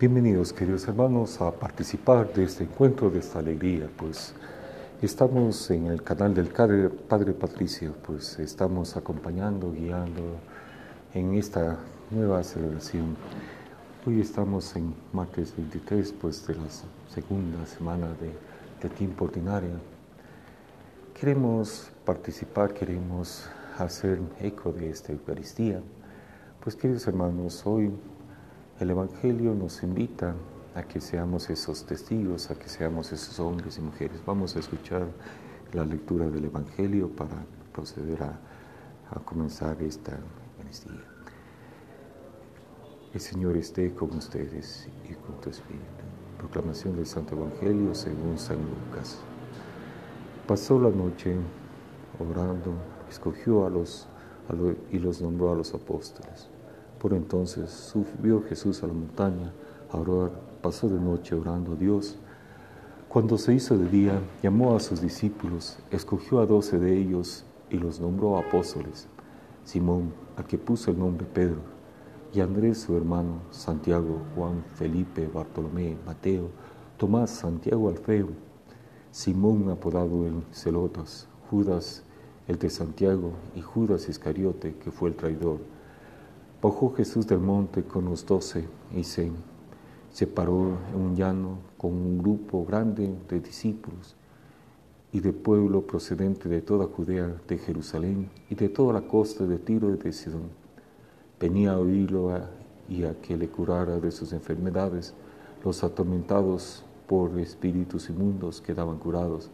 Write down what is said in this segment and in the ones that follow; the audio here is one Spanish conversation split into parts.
Bienvenidos queridos hermanos a participar de este encuentro, de esta alegría, pues estamos en el canal del Padre Patricio, pues estamos acompañando, guiando en esta nueva celebración. Hoy estamos en martes 23, pues de la segunda semana de, de tiempo ordinaria. Queremos participar, queremos hacer eco de esta Eucaristía. Pues queridos hermanos, hoy el Evangelio nos invita a que seamos esos testigos, a que seamos esos hombres y mujeres. Vamos a escuchar la lectura del Evangelio para proceder a, comenzar esta Eucaristía. El Señor esté con ustedes y con tu Espíritu. Proclamación del Santo Evangelio según San Lucas. Pasó la noche orando, escogió a los, y los nombró a los apóstoles por entonces subió Jesús a la montaña a pasó de noche orando a Dios. Cuando se hizo de día, llamó a sus discípulos, escogió a doce de ellos y los nombró apóstoles. Simón, al que puso el nombre Pedro, y Andrés su hermano, Santiago, Juan, Felipe, Bartolomé, Mateo, Tomás, Santiago Alfeo, Simón apodado el Celotas, Judas, el de Santiago, y Judas Iscariote, que fue el traidor. Bajó Jesús del monte con los doce y se separó en un llano con un grupo grande de discípulos y de pueblo procedente de toda Judea, de Jerusalén y de toda la costa de Tiro y de Sidón. Venía a oírlo y a que le curara de sus enfermedades. Los atormentados por espíritus inmundos quedaban curados.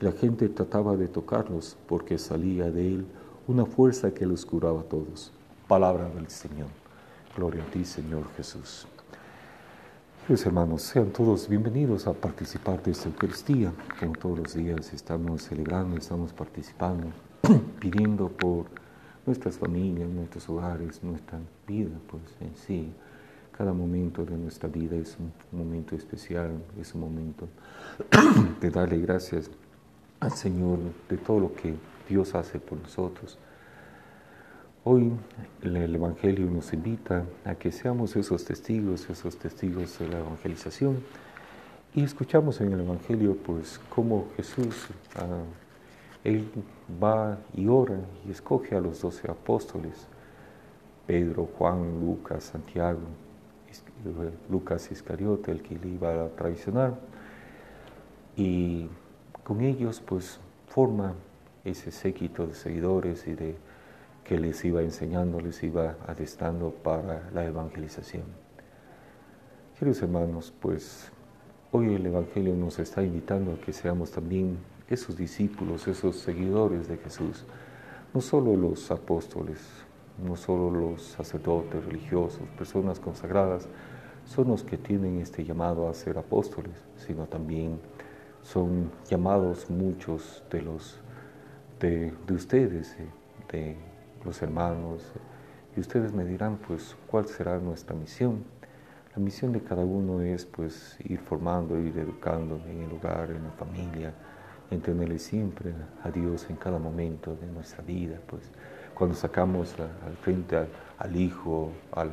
Y la gente trataba de tocarlos porque salía de él una fuerza que los curaba a todos. Palabra del Señor. Gloria a ti, Señor Jesús. Queridos hermanos, sean todos bienvenidos a participar de esta Eucaristía. Como todos los días estamos celebrando, estamos participando, pidiendo por nuestras familias, nuestros hogares, nuestra vida, pues en sí. Cada momento de nuestra vida es un momento especial, es un momento de darle gracias al Señor de todo lo que Dios hace por nosotros Hoy el Evangelio nos invita a que seamos esos testigos, esos testigos de la evangelización. Y escuchamos en el Evangelio pues cómo Jesús, ah, Él va y ora y escoge a los doce apóstoles, Pedro, Juan, Lucas, Santiago, Lucas Iscariote, el que le iba a traicionar. Y con ellos pues forma ese séquito de seguidores y de que les iba enseñando, les iba adestando para la evangelización. Queridos hermanos, pues hoy el Evangelio nos está invitando a que seamos también esos discípulos, esos seguidores de Jesús, no solo los apóstoles, no solo los sacerdotes religiosos, personas consagradas, son los que tienen este llamado a ser apóstoles, sino también son llamados muchos de los de, ustedes, eh, de los hermanos, y ustedes me dirán, pues, cuál será nuestra misión. La misión de cada uno es, pues, ir formando, ir educando en el hogar, en la familia, en tenerle siempre a Dios en cada momento de nuestra vida, pues, cuando sacamos al frente al, hijo, a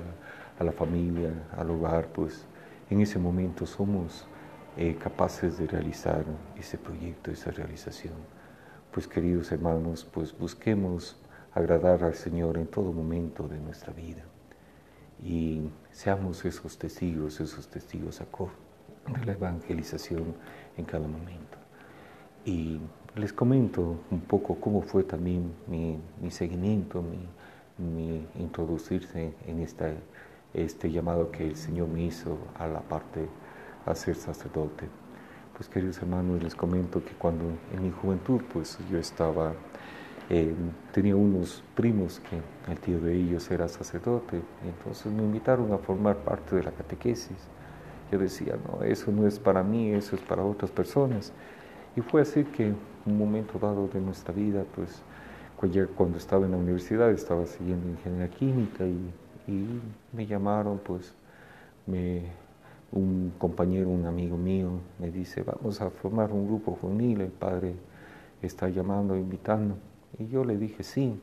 la, familia, al hogar, pues, en ese momento somos eh, capaces de realizar ese proyecto, esa realización. Pues queridos hermanos, pues busquemos agradar al Señor en todo momento de nuestra vida. Y seamos esos testigos, esos testigos de la evangelización en cada momento. Y les comento un poco cómo fue también mi, seguimiento, mi, introducirse en esta, este llamado que el Señor me hizo a la parte a ser sacerdote. Pues queridos hermanos, les comento que cuando en mi juventud pues yo estaba eh, tenía unos primos que el tío de ellos era sacerdote, entonces me invitaron a formar parte de la catequesis. Yo decía, no, eso no es para mí, eso es para otras personas. Y fue así que un momento dado de nuestra vida, pues cuando estaba en la universidad, estaba siguiendo ingeniería química y, me llamaron, pues un compañero, un amigo mío, me dice, vamos a formar un grupo juvenil, el padre está llamando, invitando. Y yo le dije sí.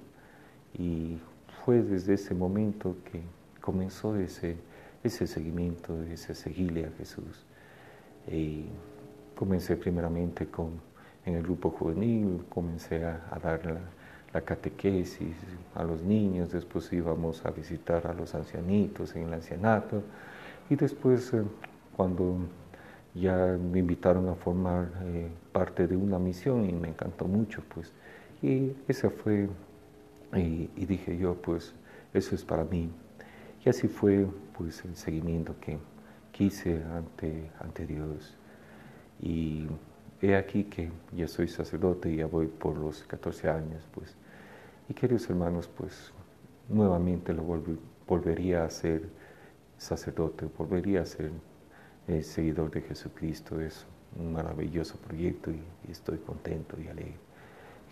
Y fue desde ese momento que comenzó ese, ese seguimiento, ese seguirle a Jesús. Y comencé primeramente con, en el grupo juvenil, comencé a, dar la, catequesis a los niños, después íbamos a visitar a los ancianitos en el ancianato y después eh, cuando ya me invitaron a formar eh, parte de una misión y me encantó mucho, pues, y esa fue, y, dije yo, pues, eso es para mí. Y así fue, pues, el seguimiento que quise ante, Dios. Y he aquí que ya soy sacerdote y ya voy por los 14 años, pues. Y queridos hermanos, pues nuevamente lo volvería a ser sacerdote, volvería a ser el seguidor de Jesucristo. Es un maravilloso proyecto y estoy contento y alegre.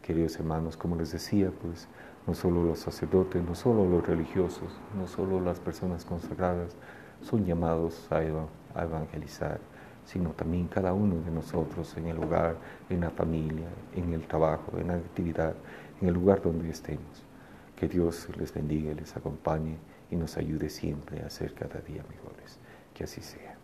Queridos hermanos, como les decía, pues no solo los sacerdotes, no solo los religiosos, no solo las personas consagradas son llamados a, a evangelizar sino también cada uno de nosotros en el hogar, en la familia, en el trabajo, en la actividad, en el lugar donde estemos. Que Dios les bendiga, les acompañe y nos ayude siempre a ser cada día mejores. Que así sea.